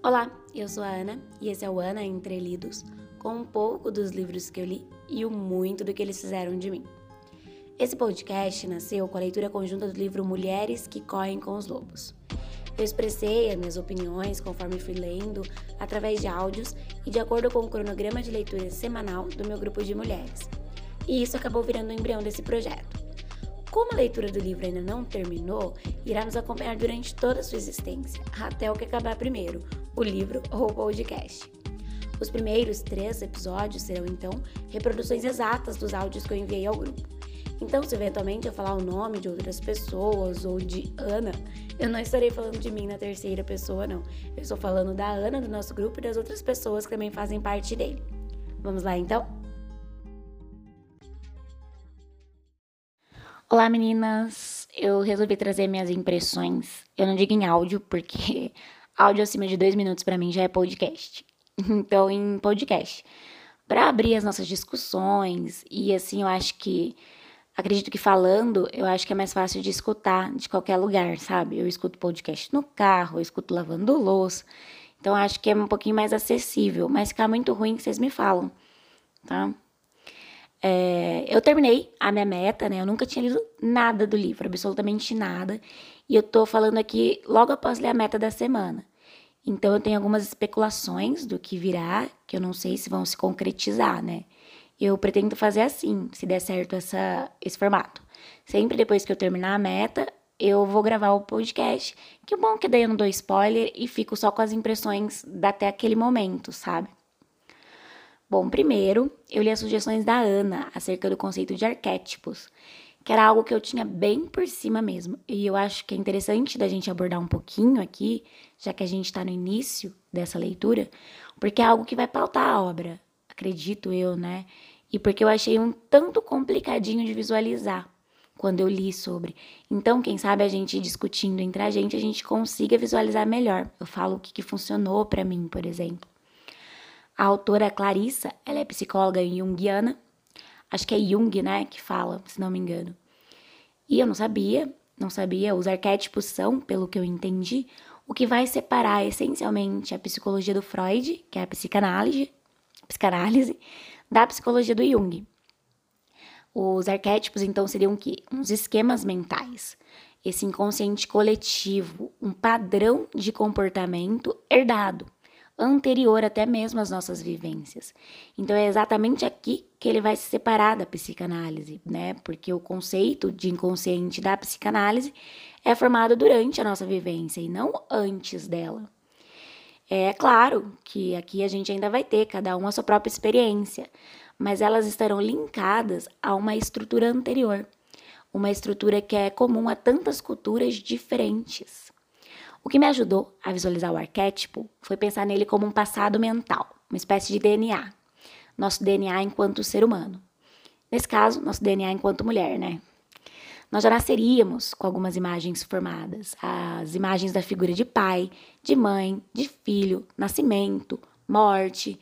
Olá, eu sou a Ana e esse é o Ana Entre Lidos, com um pouco dos livros que eu li e o muito do que eles fizeram de mim. Esse podcast nasceu com a leitura conjunta do livro Mulheres que Correm com os Lobos. Eu expressei as minhas opiniões conforme fui lendo, através de áudios e de acordo com o cronograma de leitura semanal do meu grupo de mulheres. E isso acabou virando o embrião desse projeto. Como a leitura do livro ainda não terminou, irá nos acompanhar durante toda a sua existência, até o que acabar primeiro, o livro ou o podcast. Os primeiros três episódios serão, então, reproduções exatas dos áudios que eu enviei ao grupo. Então, se eventualmente eu falar o nome de outras pessoas ou de Ana, eu não estarei falando de mim na terceira pessoa, não. Eu estou falando da Ana do nosso grupo e das outras pessoas que também fazem parte dele. Vamos lá, então? Olá, meninas! Eu resolvi trazer minhas impressões. Eu não digo em áudio, porque áudio acima de dois minutos para mim já é podcast. Então, em podcast. Para abrir as nossas discussões, e assim, eu acho que. Acredito que falando, eu acho que é mais fácil de escutar de qualquer lugar, sabe? Eu escuto podcast no carro, eu escuto lavando louça. Então, acho que é um pouquinho mais acessível. Mas ficar muito ruim que vocês me falam, tá? É, eu terminei a minha meta, né? Eu nunca tinha lido nada do livro, absolutamente nada. E eu tô falando aqui logo após ler a meta da semana. Então eu tenho algumas especulações do que virá, que eu não sei se vão se concretizar, né? Eu pretendo fazer assim, se der certo essa, esse formato. Sempre depois que eu terminar a meta, eu vou gravar o podcast. Que bom que daí eu não dou spoiler e fico só com as impressões até aquele momento, sabe? Bom, primeiro, eu li as sugestões da Ana acerca do conceito de arquétipos, que era algo que eu tinha bem por cima mesmo. E eu acho que é interessante da gente abordar um pouquinho aqui, já que a gente está no início dessa leitura, porque é algo que vai pautar a obra, acredito eu, né? E porque eu achei um tanto complicadinho de visualizar quando eu li sobre. Então, quem sabe a gente discutindo entre a gente, a gente consiga visualizar melhor. Eu falo o que, que funcionou para mim, por exemplo. A autora Clarissa, ela é psicóloga junguiana. Acho que é Jung, né, que fala, se não me engano. E eu não sabia, não sabia. Os arquétipos são, pelo que eu entendi, o que vai separar essencialmente a psicologia do Freud, que é a psicanálise, psicanálise da psicologia do Jung. Os arquétipos, então, seriam o quê? Uns esquemas mentais. Esse inconsciente coletivo, um padrão de comportamento herdado anterior até mesmo às nossas vivências. Então é exatamente aqui que ele vai se separar da psicanálise, né? Porque o conceito de inconsciente da psicanálise é formado durante a nossa vivência e não antes dela. É claro que aqui a gente ainda vai ter cada um a sua própria experiência, mas elas estarão linkadas a uma estrutura anterior, uma estrutura que é comum a tantas culturas diferentes. O que me ajudou a visualizar o arquétipo foi pensar nele como um passado mental, uma espécie de DNA. Nosso DNA enquanto ser humano. Nesse caso, nosso DNA enquanto mulher, né? Nós já nasceríamos com algumas imagens formadas, as imagens da figura de pai, de mãe, de filho, nascimento, morte.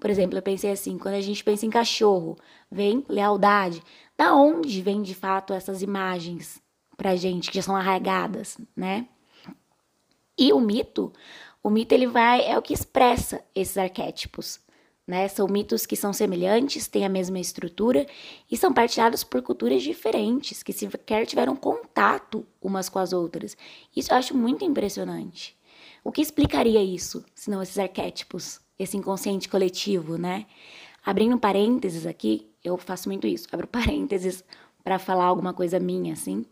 Por exemplo, eu pensei assim, quando a gente pensa em cachorro, vem lealdade. Da onde vem de fato essas imagens pra gente que já são arraigadas, né? E o mito, o mito ele vai é o que expressa esses arquétipos, né? São mitos que são semelhantes, têm a mesma estrutura e são partilhados por culturas diferentes, que sequer tiveram contato umas com as outras. Isso eu acho muito impressionante. O que explicaria isso, se não esses arquétipos, esse inconsciente coletivo, né? Abrindo parênteses aqui, eu faço muito isso, abro parênteses para falar alguma coisa minha, assim.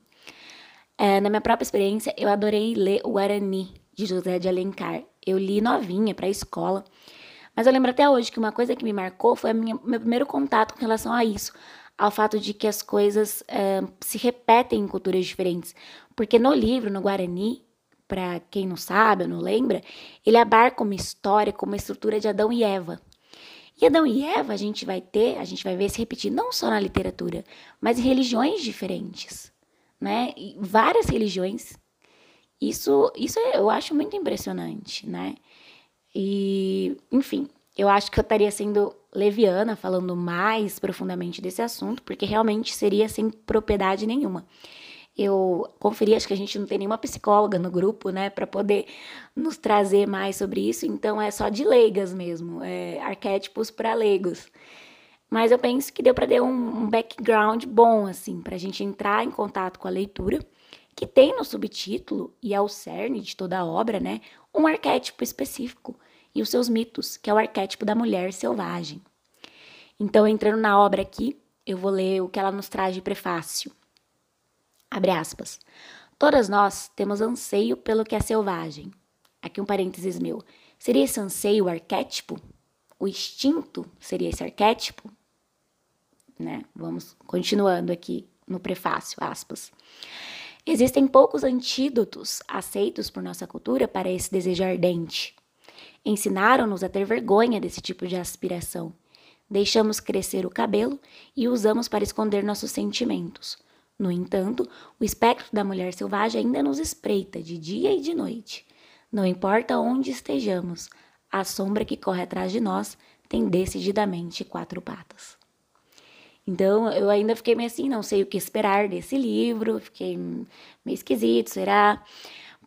É, na minha própria experiência, eu adorei ler o Guarani, de José de Alencar. Eu li novinha para a escola. Mas eu lembro até hoje que uma coisa que me marcou foi o meu primeiro contato com relação a isso, ao fato de que as coisas é, se repetem em culturas diferentes. Porque no livro, no Guarani, para quem não sabe ou não lembra, ele abarca uma história com uma estrutura de Adão e Eva. E Adão e Eva a gente vai ter, a gente vai ver se repetir não só na literatura, mas em religiões diferentes né? E várias religiões. Isso, isso eu acho muito impressionante, né? E, enfim, eu acho que eu estaria sendo leviana falando mais profundamente desse assunto, porque realmente seria sem propriedade nenhuma. eu conferi, acho que a gente não tem nenhuma psicóloga no grupo, né, para poder nos trazer mais sobre isso, então é só de leigas mesmo, é, arquétipos para leigos. Mas eu penso que deu para dar um, um background bom, assim, para a gente entrar em contato com a leitura, que tem no subtítulo, e é o cerne de toda a obra, né, um arquétipo específico e os seus mitos, que é o arquétipo da mulher selvagem. Então, entrando na obra aqui, eu vou ler o que ela nos traz de prefácio. Abre aspas. Todas nós temos anseio pelo que é selvagem. Aqui um parênteses meu. Seria esse anseio o arquétipo? O instinto seria esse arquétipo? Né? Vamos continuando aqui no prefácio, aspas. Existem poucos antídotos aceitos por nossa cultura para esse desejo ardente. Ensinaram-nos a ter vergonha desse tipo de aspiração. Deixamos crescer o cabelo e usamos para esconder nossos sentimentos. No entanto, o espectro da mulher selvagem ainda nos espreita de dia e de noite. Não importa onde estejamos, a sombra que corre atrás de nós tem decididamente quatro patas. Então, eu ainda fiquei meio assim, não sei o que esperar desse livro, fiquei meio esquisito, será?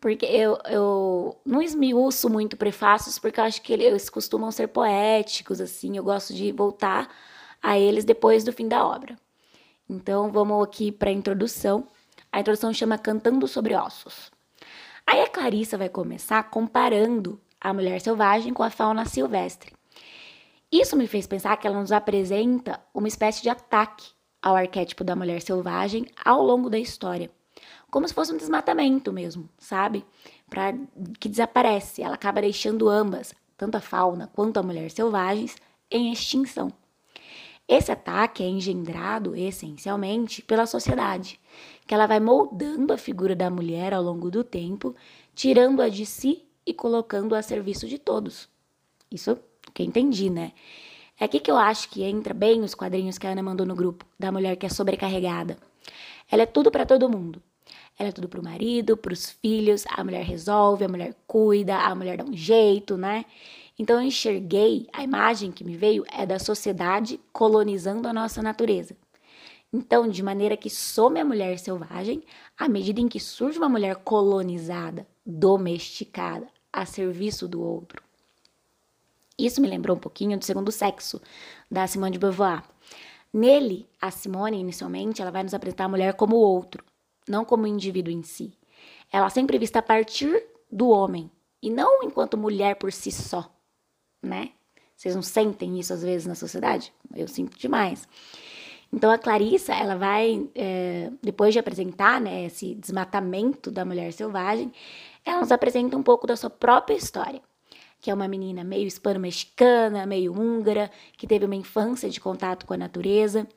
Porque eu, eu não esmiuço muito prefácios, porque eu acho que eles costumam ser poéticos, assim, eu gosto de voltar a eles depois do fim da obra. Então, vamos aqui para a introdução. A introdução chama Cantando sobre Ossos. Aí a Clarissa vai começar comparando a mulher selvagem com a fauna silvestre. Isso me fez pensar que ela nos apresenta uma espécie de ataque ao arquétipo da mulher selvagem ao longo da história. Como se fosse um desmatamento mesmo, sabe? Para que desaparece, ela acaba deixando ambas, tanto a fauna quanto a mulher selvagens, em extinção. Esse ataque é engendrado essencialmente pela sociedade, que ela vai moldando a figura da mulher ao longo do tempo, tirando-a de si e colocando-a a serviço de todos. Isso que eu entendi, né? É aqui que eu acho que entra bem os quadrinhos que a Ana mandou no grupo, da mulher que é sobrecarregada. Ela é tudo para todo mundo. Ela é tudo pro marido, pros filhos, a mulher resolve, a mulher cuida, a mulher dá um jeito, né? Então eu enxerguei, a imagem que me veio é da sociedade colonizando a nossa natureza. Então, de maneira que some a mulher selvagem, à medida em que surge uma mulher colonizada, domesticada, a serviço do outro. Isso me lembrou um pouquinho do segundo sexo, da Simone de Beauvoir. Nele, a Simone, inicialmente, ela vai nos apresentar a mulher como outro, não como indivíduo em si. Ela sempre vista a partir do homem, e não enquanto mulher por si só né? Vocês não sentem isso às vezes na sociedade? Eu sinto demais. Então a Clarissa, ela vai, é, depois de apresentar né, esse desmatamento da mulher selvagem, ela nos apresenta um pouco da sua própria história, que é uma menina meio hispano-mexicana, meio húngara, que teve uma infância de contato com a natureza,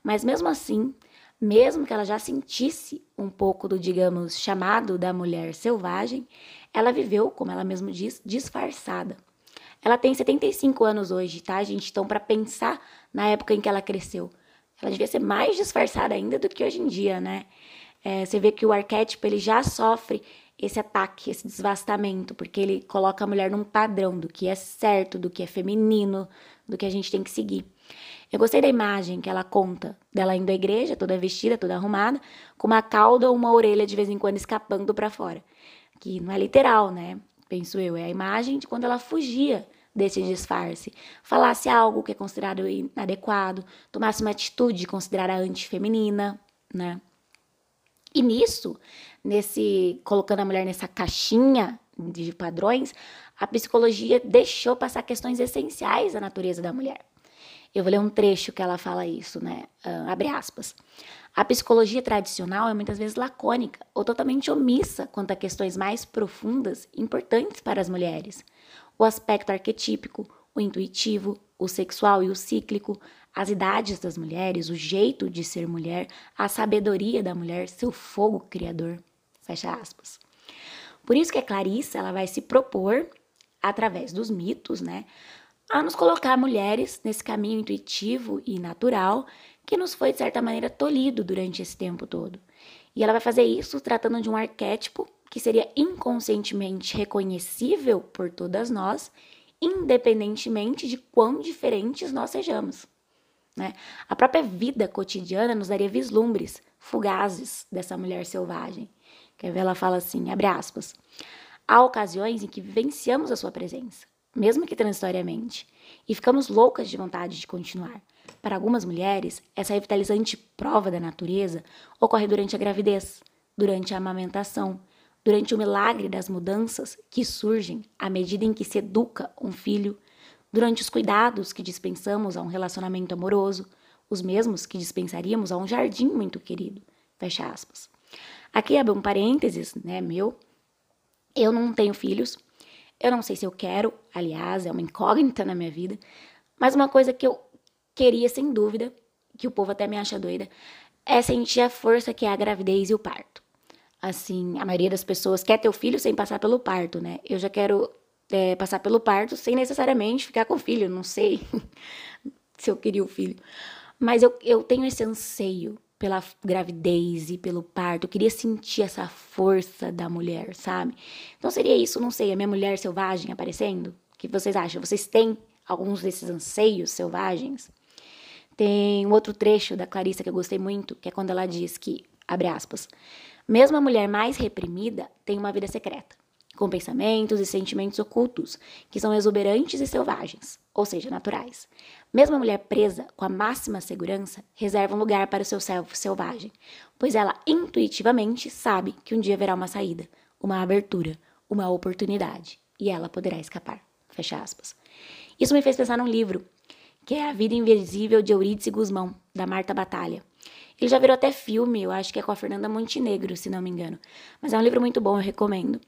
mas mesmo assim, mesmo que ela já sentisse um pouco do, digamos, chamado da mulher selvagem, ela viveu, como ela mesma diz, disfarçada. Ela tem 75 anos hoje, tá, gente? Então, para pensar na época em que ela cresceu, ela devia ser mais disfarçada ainda do que hoje em dia, né? É, você vê que o arquétipo ele já sofre esse ataque, esse desvastamento, porque ele coloca a mulher num padrão do que é certo, do que é feminino, do que a gente tem que seguir. Eu gostei da imagem que ela conta dela indo à igreja, toda vestida, toda arrumada, com uma cauda ou uma orelha de vez em quando escapando para fora. Que não é literal, né? penso eu, é a imagem de quando ela fugia desse disfarce, falasse algo que é considerado inadequado, tomasse uma atitude considerada antifeminina, né? E nisso, nesse colocando a mulher nessa caixinha de padrões, a psicologia deixou passar questões essenciais da natureza da mulher. Eu vou ler um trecho que ela fala isso, né? Uh, abre aspas. A psicologia tradicional é muitas vezes lacônica ou totalmente omissa quanto a questões mais profundas importantes para as mulheres. O aspecto arquetípico, o intuitivo, o sexual e o cíclico, as idades das mulheres, o jeito de ser mulher, a sabedoria da mulher, seu fogo criador. Fecha aspas. Por isso que a Clarissa ela vai se propor, através dos mitos, né, a nos colocar mulheres nesse caminho intuitivo e natural que nos foi, de certa maneira, tolhido durante esse tempo todo. E ela vai fazer isso tratando de um arquétipo que seria inconscientemente reconhecível por todas nós, independentemente de quão diferentes nós sejamos. Né? A própria vida cotidiana nos daria vislumbres fugazes dessa mulher selvagem. Quer ver? Ela fala assim, abre aspas. Há ocasiões em que vivenciamos a sua presença, mesmo que transitoriamente, e ficamos loucas de vontade de continuar. Para algumas mulheres, essa revitalizante prova da natureza ocorre durante a gravidez, durante a amamentação, durante o milagre das mudanças que surgem à medida em que se educa um filho, durante os cuidados que dispensamos a um relacionamento amoroso, os mesmos que dispensaríamos a um jardim muito querido. Fecha aspas. Aqui abre um parênteses, né, meu. Eu não tenho filhos. Eu não sei se eu quero, aliás, é uma incógnita na minha vida. Mas uma coisa que eu queria, sem dúvida, que o povo até me acha doida, é sentir a força que é a gravidez e o parto. Assim, a maioria das pessoas quer ter o filho sem passar pelo parto, né? Eu já quero é, passar pelo parto sem necessariamente ficar com o filho, não sei se eu queria o filho. Mas eu, eu tenho esse anseio pela gravidez e pelo parto. Eu queria sentir essa força da mulher, sabe? Então seria isso, não sei, a minha mulher selvagem aparecendo? O que vocês acham? Vocês têm alguns desses anseios selvagens? Tem um outro trecho da Clarissa que eu gostei muito, que é quando ela diz que, abre aspas, mesmo a mulher mais reprimida tem uma vida secreta com pensamentos e sentimentos ocultos, que são exuberantes e selvagens, ou seja, naturais. Mesmo a mulher presa com a máxima segurança reserva um lugar para o seu selvo selvagem, pois ela intuitivamente sabe que um dia haverá uma saída, uma abertura, uma oportunidade, e ela poderá escapar. Fecha aspas. Isso me fez pensar num livro, que é A Vida Invisível de Eurídice Guzmão, da Marta Batalha. Ele já virou até filme, eu acho que é com a Fernanda Montenegro, se não me engano. Mas é um livro muito bom, eu recomendo.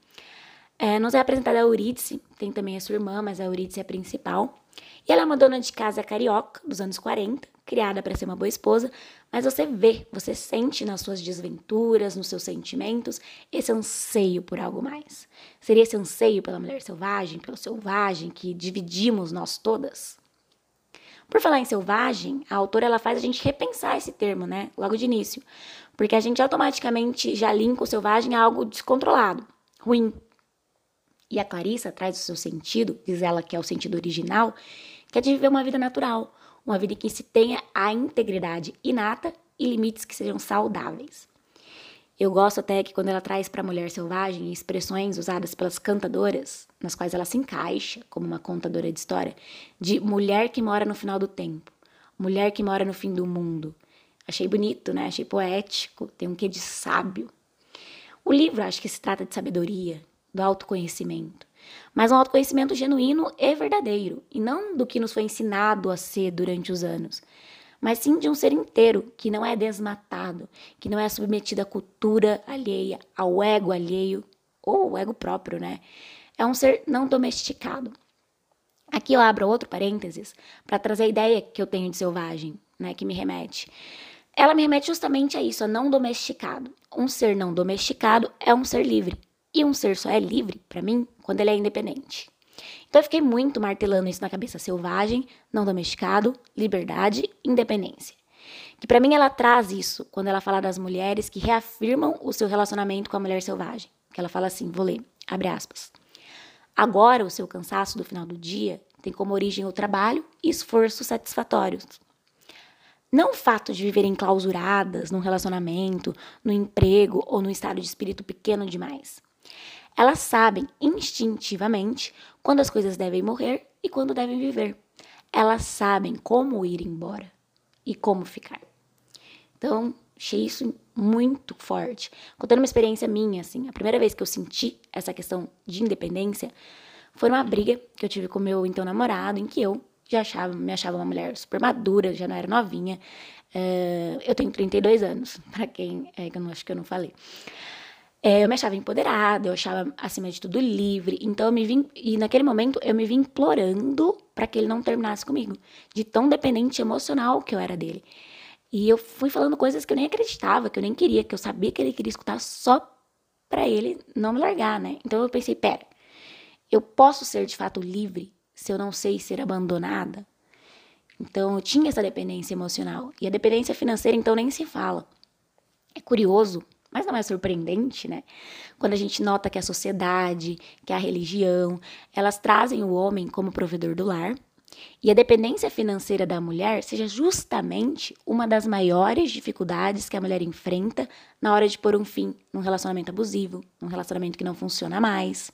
É, nos é apresentada a Eurídice, tem também a sua irmã, mas a Eurídice é a principal. E ela é uma dona de casa carioca, dos anos 40, criada para ser uma boa esposa, mas você vê, você sente nas suas desventuras, nos seus sentimentos, esse anseio por algo mais. Seria esse anseio pela mulher selvagem, pelo selvagem que dividimos nós todas? Por falar em selvagem, a autora ela faz a gente repensar esse termo, né? Logo de início. Porque a gente automaticamente já linka o selvagem a algo descontrolado, ruim, e a Clarissa traz o seu sentido, diz ela que é o sentido original, que é de viver uma vida natural, uma vida em que se tenha a integridade inata e limites que sejam saudáveis. Eu gosto até que quando ela traz para a mulher selvagem expressões usadas pelas cantadoras, nas quais ela se encaixa como uma contadora de história, de mulher que mora no final do tempo, mulher que mora no fim do mundo. Achei bonito, né? Achei poético, tem um quê de sábio. O livro acho que se trata de sabedoria, do autoconhecimento, mas um autoconhecimento genuíno e verdadeiro, e não do que nos foi ensinado a ser durante os anos, mas sim de um ser inteiro que não é desmatado, que não é submetido à cultura alheia, ao ego alheio ou ao ego próprio, né? É um ser não domesticado. Aqui eu abro outro parênteses para trazer a ideia que eu tenho de selvagem, né, que me remete. Ela me remete justamente a isso, a não domesticado. Um ser não domesticado é um ser livre. E um ser só é livre, para mim, quando ele é independente. Então eu fiquei muito martelando isso na cabeça selvagem, não domesticado, liberdade, independência. Que para mim ela traz isso quando ela fala das mulheres que reafirmam o seu relacionamento com a mulher selvagem. Que ela fala assim, vou ler, abre aspas. Agora o seu cansaço do final do dia tem como origem o trabalho e esforços satisfatórios. Não o fato de viverem clausuradas num relacionamento, no emprego ou num estado de espírito pequeno demais. Elas sabem instintivamente quando as coisas devem morrer e quando devem viver. Elas sabem como ir embora e como ficar. Então, achei isso muito forte. Contando uma experiência minha, assim, a primeira vez que eu senti essa questão de independência foi uma briga que eu tive com meu então namorado, em que eu já achava, me achava uma mulher super madura, já não era novinha. Uh, eu tenho 32 anos, para quem é que eu não acho que eu não falei. É, eu me achava empoderada, eu achava acima de tudo livre. Então eu me vim e naquele momento eu me vi implorando para que ele não terminasse comigo, de tão dependente emocional que eu era dele. E eu fui falando coisas que eu nem acreditava, que eu nem queria, que eu sabia que ele queria escutar só para ele não me largar, né? Então eu pensei, pera, eu posso ser de fato livre se eu não sei ser abandonada? Então eu tinha essa dependência emocional e a dependência financeira então nem se fala. É curioso mas não é surpreendente, né? Quando a gente nota que a sociedade, que a religião, elas trazem o homem como provedor do lar, E a dependência financeira da mulher seja justamente uma das maiores dificuldades que a mulher enfrenta na hora de pôr um fim num relacionamento abusivo, num relacionamento que não funciona mais.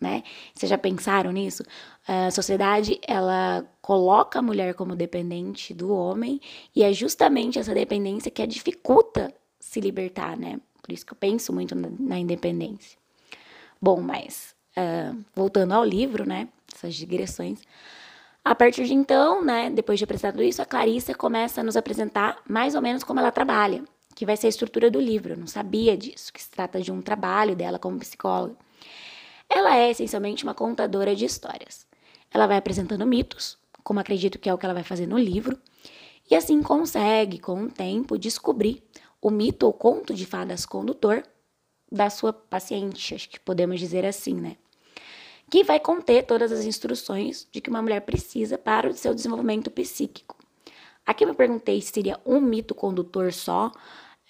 Né? Vocês já pensaram nisso? A sociedade ela coloca a mulher como dependente do homem e é justamente essa dependência que a dificulta se libertar, né? Por isso que eu penso muito na, independência. Bom, mas uh, voltando ao livro, né? Essas digressões. A partir de então, né, depois de apresentar tudo isso, a Clarissa começa a nos apresentar mais ou menos como ela trabalha, que vai ser a estrutura do livro. Eu não sabia disso, que se trata de um trabalho dela como psicóloga. Ela é essencialmente uma contadora de histórias. Ela vai apresentando mitos, como acredito que é o que ela vai fazer no livro, e assim consegue, com o tempo, descobrir o mito ou conto de fadas condutor da sua paciente, acho que podemos dizer assim, né? que vai conter todas as instruções de que uma mulher precisa para o seu desenvolvimento psíquico. Aqui eu me perguntei se seria um mito condutor só,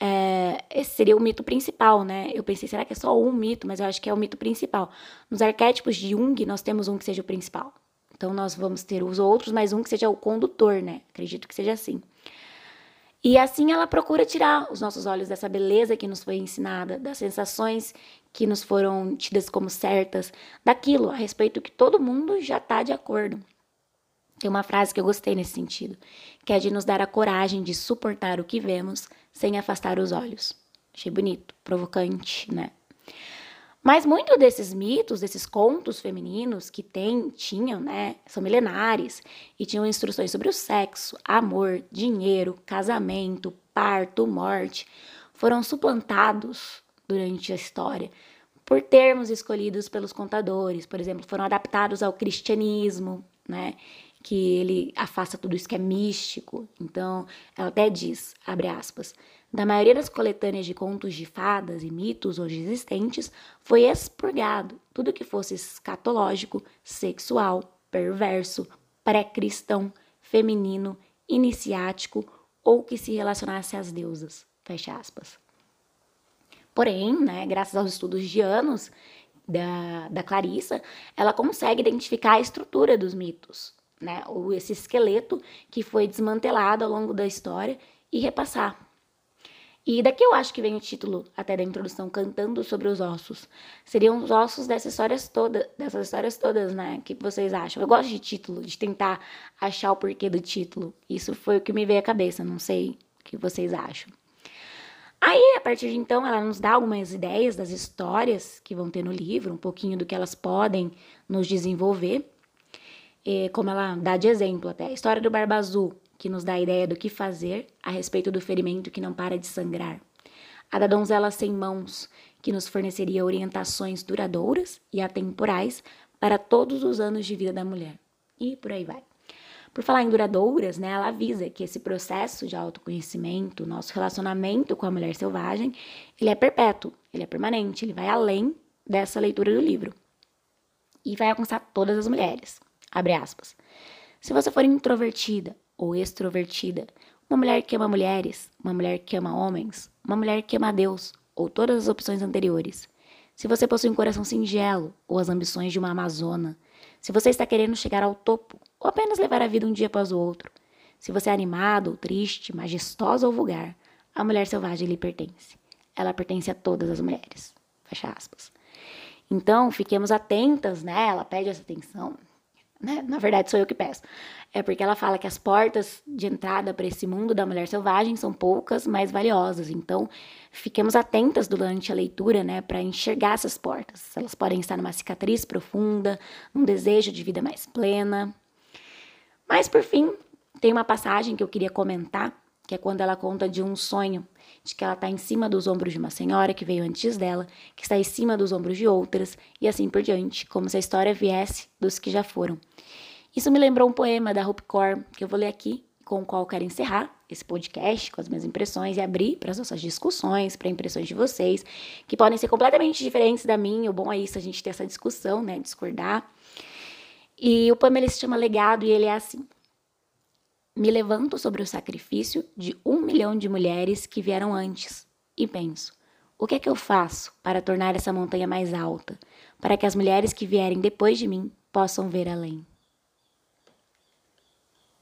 é, esse seria o mito principal, né? Eu pensei, será que é só um mito? Mas eu acho que é o mito principal. Nos arquétipos de Jung, nós temos um que seja o principal. Então, nós vamos ter os outros, mas um que seja o condutor, né? Acredito que seja assim. E assim ela procura tirar os nossos olhos dessa beleza que nos foi ensinada, das sensações que nos foram tidas como certas, daquilo a respeito que todo mundo já está de acordo. Tem uma frase que eu gostei nesse sentido, que é de nos dar a coragem de suportar o que vemos sem afastar os olhos. Achei bonito, provocante, né? Mas muitos desses mitos, desses contos femininos que tem, tinham, né, são milenares e tinham instruções sobre o sexo, amor, dinheiro, casamento, parto, morte, foram suplantados durante a história por termos escolhidos pelos contadores, por exemplo, foram adaptados ao cristianismo, né, que ele afasta tudo isso que é místico. Então, ela até diz, abre aspas, da maioria das coletâneas de contos de fadas e mitos hoje existentes, foi expurgado tudo que fosse escatológico, sexual, perverso, pré-cristão, feminino, iniciático ou que se relacionasse às deusas. Fecha aspas. Porém, né, graças aos estudos de anos da, da Clarissa, ela consegue identificar a estrutura dos mitos, né, ou esse esqueleto que foi desmantelado ao longo da história e repassar e daqui eu acho que vem o título até da introdução, cantando sobre os ossos. Seriam os ossos dessas histórias todas, dessas histórias todas, né? O que vocês acham? Eu gosto de título, de tentar achar o porquê do título. Isso foi o que me veio à cabeça, não sei o que vocês acham. Aí, a partir de então, ela nos dá algumas ideias das histórias que vão ter no livro, um pouquinho do que elas podem nos desenvolver. E, como ela dá de exemplo até, a história do Barba Azul, que nos dá a ideia do que fazer a respeito do ferimento que não para de sangrar. A da donzela sem mãos, que nos forneceria orientações duradouras e atemporais para todos os anos de vida da mulher. E por aí vai. Por falar em duradouras, né, ela avisa que esse processo de autoconhecimento, nosso relacionamento com a mulher selvagem, ele é perpétuo, ele é permanente, ele vai além dessa leitura do livro. E vai alcançar todas as mulheres. Abre aspas. Se você for introvertida ou extrovertida, uma mulher que ama mulheres, uma mulher que ama homens, uma mulher que ama Deus, ou todas as opções anteriores. Se você possui um coração singelo ou as ambições de uma amazona, se você está querendo chegar ao topo ou apenas levar a vida um dia após o outro, se você é animado ou triste, majestosa ou vulgar, a mulher selvagem lhe pertence. Ela pertence a todas as mulheres. Fecha aspas. Então, fiquemos atentas, né? Ela pede essa atenção né? Na verdade, sou eu que peço. É porque ela fala que as portas de entrada para esse mundo da mulher selvagem são poucas, mas valiosas. Então, fiquemos atentas durante a leitura, né, para enxergar essas portas. Elas podem estar numa cicatriz profunda, num desejo de vida mais plena. Mas, por fim, tem uma passagem que eu queria comentar, que é quando ela conta de um sonho de que ela está em cima dos ombros de uma senhora que veio antes dela, que está em cima dos ombros de outras, e assim por diante, como se a história viesse dos que já foram. Isso me lembrou um poema da Hope Core, que eu vou ler aqui, com o qual quero encerrar esse podcast com as minhas impressões e abrir para as nossas discussões, para impressões de vocês, que podem ser completamente diferentes da minha. O bom é isso, a gente ter essa discussão, né, discordar. E o poema ele se chama Legado e ele é assim: me levanto sobre o sacrifício de um milhão de mulheres que vieram antes e penso: o que é que eu faço para tornar essa montanha mais alta, para que as mulheres que vierem depois de mim possam ver além?